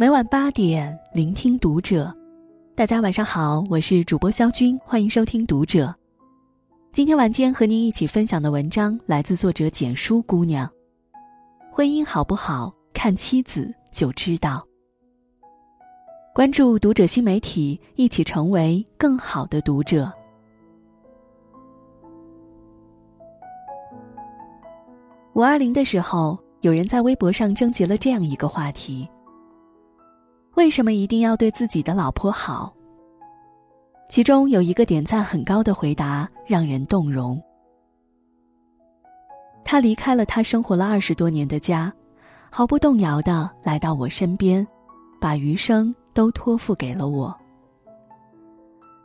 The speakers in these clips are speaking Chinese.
每晚八点，聆听读者。大家晚上好，我是主播肖军，欢迎收听读者。今天晚间和您一起分享的文章来自作者简书姑娘。婚姻好不好，看妻子就知道。关注读者新媒体，一起成为更好的读者。五二零的时候，有人在微博上征集了这样一个话题。为什么一定要对自己的老婆好？其中有一个点赞很高的回答让人动容。他离开了他生活了二十多年的家，毫不动摇的来到我身边，把余生都托付给了我。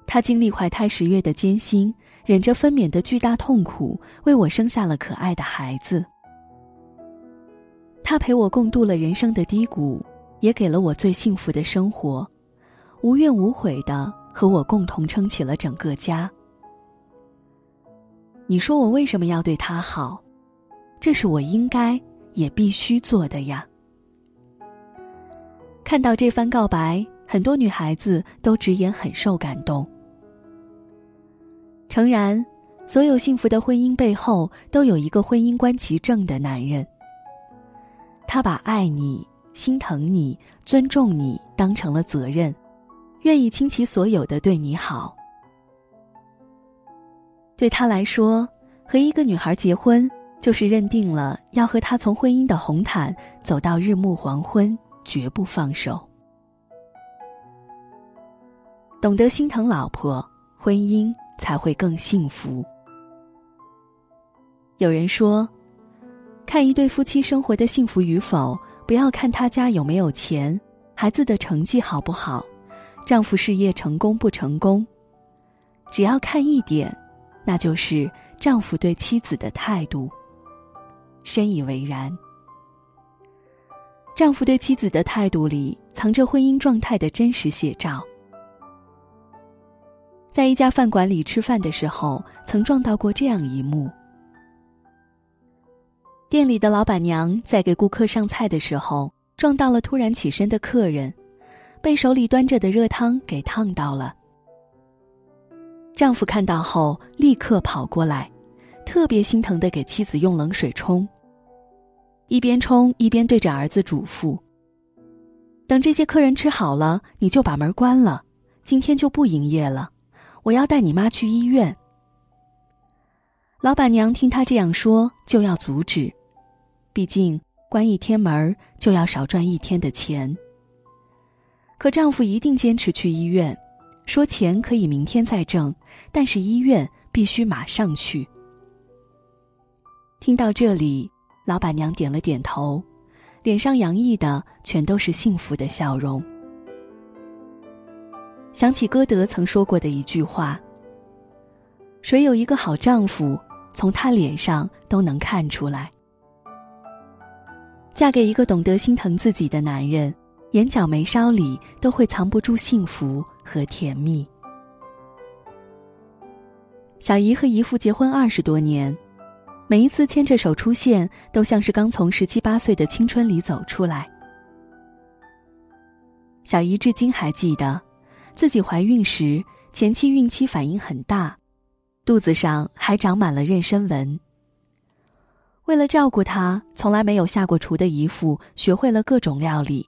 他经历怀胎十月的艰辛，忍着分娩的巨大痛苦，为我生下了可爱的孩子。他陪我共度了人生的低谷。也给了我最幸福的生活，无怨无悔的和我共同撑起了整个家。你说我为什么要对他好？这是我应该也必须做的呀。看到这番告白，很多女孩子都直言很受感动。诚然，所有幸福的婚姻背后都有一个婚姻观其正的男人。他把爱你。心疼你，尊重你，当成了责任，愿意倾其所有的对你好。对他来说，和一个女孩结婚，就是认定了要和她从婚姻的红毯走到日暮黄昏，绝不放手。懂得心疼老婆，婚姻才会更幸福。有人说，看一对夫妻生活的幸福与否。不要看他家有没有钱，孩子的成绩好不好，丈夫事业成功不成功，只要看一点，那就是丈夫对妻子的态度。深以为然。丈夫对妻子的态度里，藏着婚姻状态的真实写照。在一家饭馆里吃饭的时候，曾撞到过这样一幕。店里的老板娘在给顾客上菜的时候，撞到了突然起身的客人，被手里端着的热汤给烫到了。丈夫看到后立刻跑过来，特别心疼的给妻子用冷水冲。一边冲一边对着儿子嘱咐：“等这些客人吃好了，你就把门关了，今天就不营业了。我要带你妈去医院。”老板娘听他这样说，就要阻止。毕竟关一天门就要少赚一天的钱。可丈夫一定坚持去医院，说钱可以明天再挣，但是医院必须马上去。听到这里，老板娘点了点头，脸上洋溢的全都是幸福的笑容。想起歌德曾说过的一句话：“谁有一个好丈夫，从他脸上都能看出来。”嫁给一个懂得心疼自己的男人，眼角眉梢里都会藏不住幸福和甜蜜。小姨和姨父结婚二十多年，每一次牵着手出现，都像是刚从十七八岁的青春里走出来。小姨至今还记得，自己怀孕时前期孕期反应很大，肚子上还长满了妊娠纹。为了照顾她，从来没有下过厨的姨父学会了各种料理，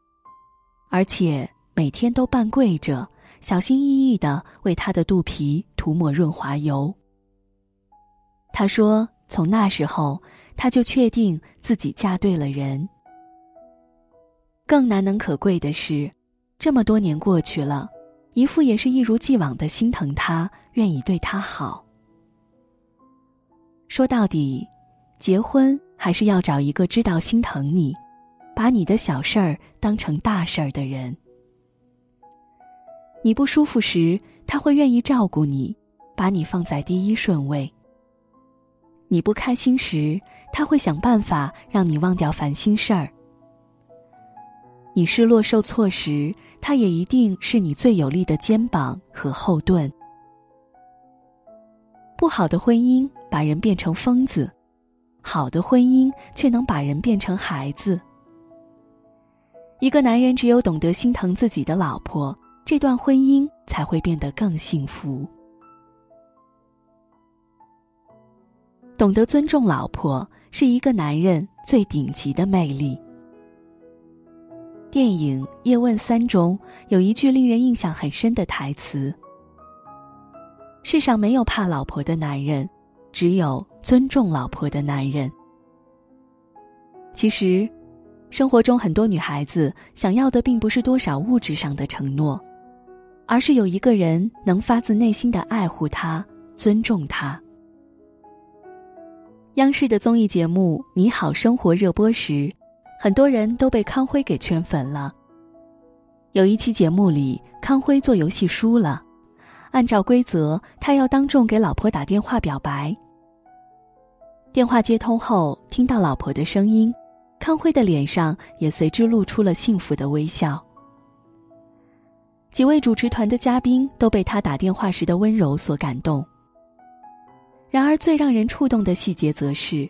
而且每天都半跪着，小心翼翼的为她的肚皮涂抹润滑油。他说：“从那时候，他就确定自己嫁对了人。”更难能可贵的是，这么多年过去了，姨父也是一如既往的心疼她，愿意对她好。说到底。结婚还是要找一个知道心疼你，把你的小事儿当成大事儿的人。你不舒服时，他会愿意照顾你，把你放在第一顺位。你不开心时，他会想办法让你忘掉烦心事儿。你失落受挫时，他也一定是你最有力的肩膀和后盾。不好的婚姻把人变成疯子。好的婚姻却能把人变成孩子。一个男人只有懂得心疼自己的老婆，这段婚姻才会变得更幸福。懂得尊重老婆，是一个男人最顶级的魅力。电影《叶问三》中有一句令人印象很深的台词：“世上没有怕老婆的男人，只有尊重老婆的男人。”其实，生活中很多女孩子想要的并不是多少物质上的承诺，而是有一个人能发自内心的爱护她、尊重她。央视的综艺节目《你好生活》热播时，很多人都被康辉给圈粉了。有一期节目里，康辉做游戏输了，按照规则，他要当众给老婆打电话表白。电话接通后，听到老婆的声音，康辉的脸上也随之露出了幸福的微笑。几位主持团的嘉宾都被他打电话时的温柔所感动。然而，最让人触动的细节则是，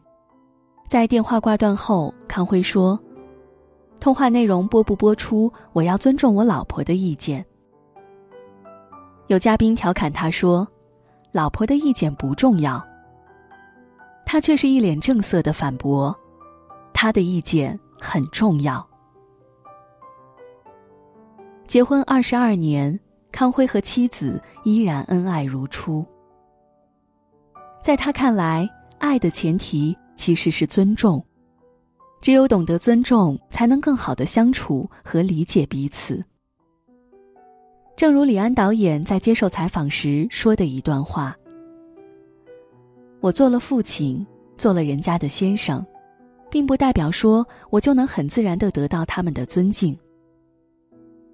在电话挂断后，康辉说：“通话内容播不播出，我要尊重我老婆的意见。”有嘉宾调侃他说：“老婆的意见不重要。”他却是一脸正色的反驳：“他的意见很重要。”结婚二十二年，康辉和妻子依然恩爱如初。在他看来，爱的前提其实是尊重。只有懂得尊重，才能更好的相处和理解彼此。正如李安导演在接受采访时说的一段话：“我做了父亲，做了人家的先生，并不代表说我就能很自然的得到他们的尊敬。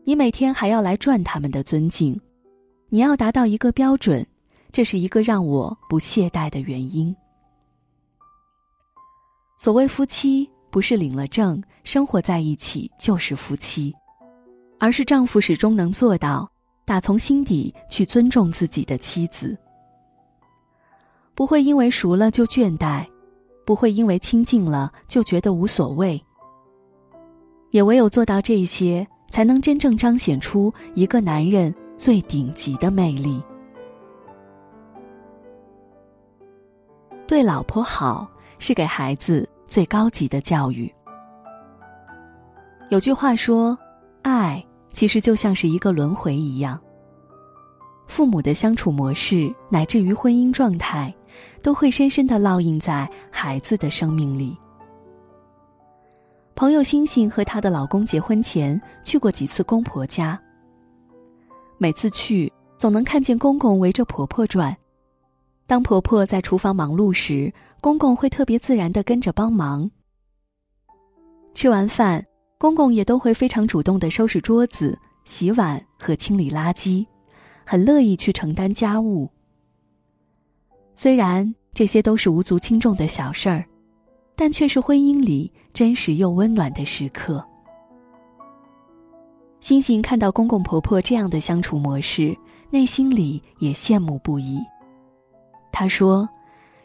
你每天还要来赚他们的尊敬，你要达到一个标准。”这是一个让我不懈怠的原因。所谓夫妻，不是领了证生活在一起就是夫妻，而是丈夫始终能做到打从心底去尊重自己的妻子，不会因为熟了就倦怠，不会因为亲近了就觉得无所谓。也唯有做到这些，才能真正彰显出一个男人最顶级的魅力。对老婆好是给孩子最高级的教育。有句话说，爱其实就像是一个轮回一样。父母的相处模式乃至于婚姻状态，都会深深的烙印在孩子的生命里。朋友星星和她的老公结婚前去过几次公婆家，每次去总能看见公公围着婆婆转。当婆婆在厨房忙碌时，公公会特别自然的跟着帮忙。吃完饭，公公也都会非常主动的收拾桌子、洗碗和清理垃圾，很乐意去承担家务。虽然这些都是无足轻重的小事儿，但却是婚姻里真实又温暖的时刻。星星看到公公婆婆这样的相处模式，内心里也羡慕不已。她说：“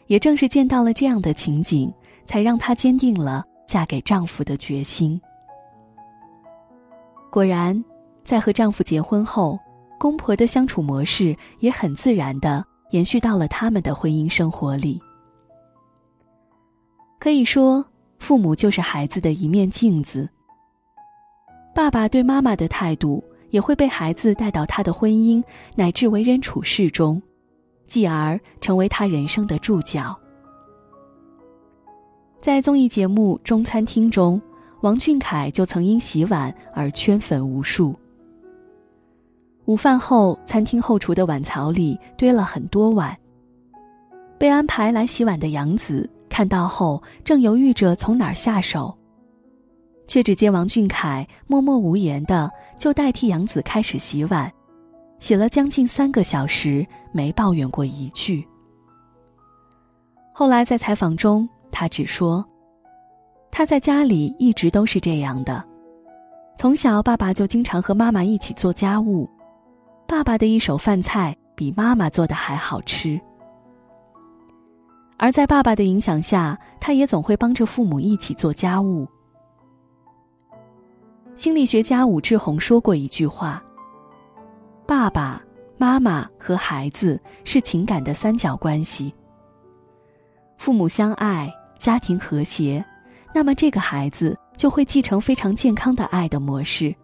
也正是见到了这样的情景，才让她坚定了嫁给丈夫的决心。”果然，在和丈夫结婚后，公婆的相处模式也很自然的延续到了他们的婚姻生活里。可以说，父母就是孩子的一面镜子。爸爸对妈妈的态度，也会被孩子带到他的婚姻乃至为人处事中。继而成为他人生的注脚。在综艺节目《中餐厅》中，王俊凯就曾因洗碗而圈粉无数。午饭后，餐厅后厨的碗槽里堆了很多碗。被安排来洗碗的杨子看到后，正犹豫着从哪儿下手，却只见王俊凯默默无言的就代替杨子开始洗碗。洗了将近三个小时，没抱怨过一句。后来在采访中，他只说，他在家里一直都是这样的，从小爸爸就经常和妈妈一起做家务，爸爸的一手饭菜比妈妈做的还好吃。而在爸爸的影响下，他也总会帮着父母一起做家务。心理学家武志红说过一句话：“爸爸妈妈和孩子是情感的三角关系。父母相爱，家庭和谐，那么这个孩子就会继承非常健康的爱的模式。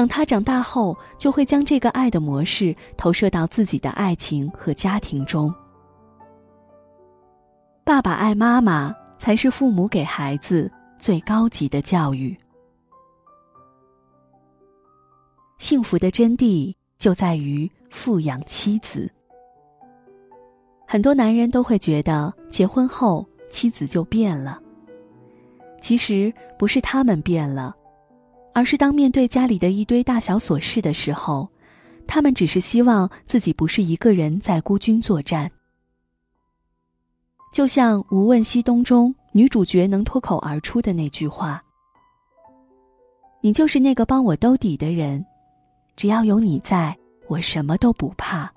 等他长大后，就会将这个爱的模式投射到自己的爱情和家庭中。爸爸爱妈妈，才是父母给孩子最高级的教育。”幸福的真谛就在于富养妻子。很多男人都会觉得结婚后妻子就变了。其实不是他们变了，而是当面对家里的一堆大小琐事的时候，他们只是希望自己不是一个人在孤军作战。就像《无问西东》中女主角能脱口而出的那句话：“你就是那个帮我兜底的人。”只要有你在，我什么都不怕。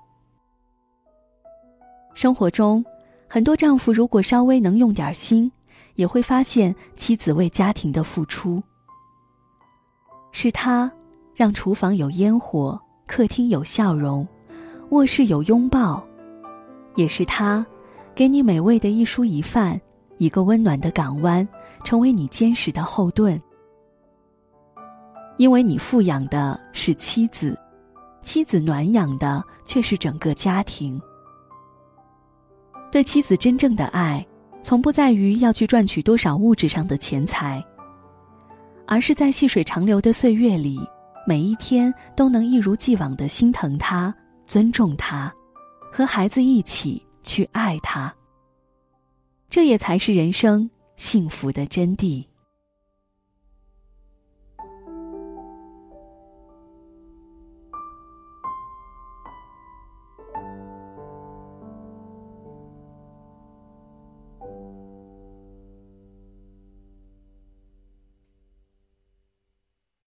生活中，很多丈夫如果稍微能用点心，也会发现妻子为家庭的付出。是他让厨房有烟火，客厅有笑容，卧室有拥抱；也是他给你美味的一蔬一饭，一个温暖的港湾，成为你坚实的后盾。因为你富养的是妻子，妻子暖养的却是整个家庭。对妻子真正的爱，从不在于要去赚取多少物质上的钱财，而是在细水长流的岁月里，每一天都能一如既往的心疼他、尊重他，和孩子一起去爱他。这也才是人生幸福的真谛。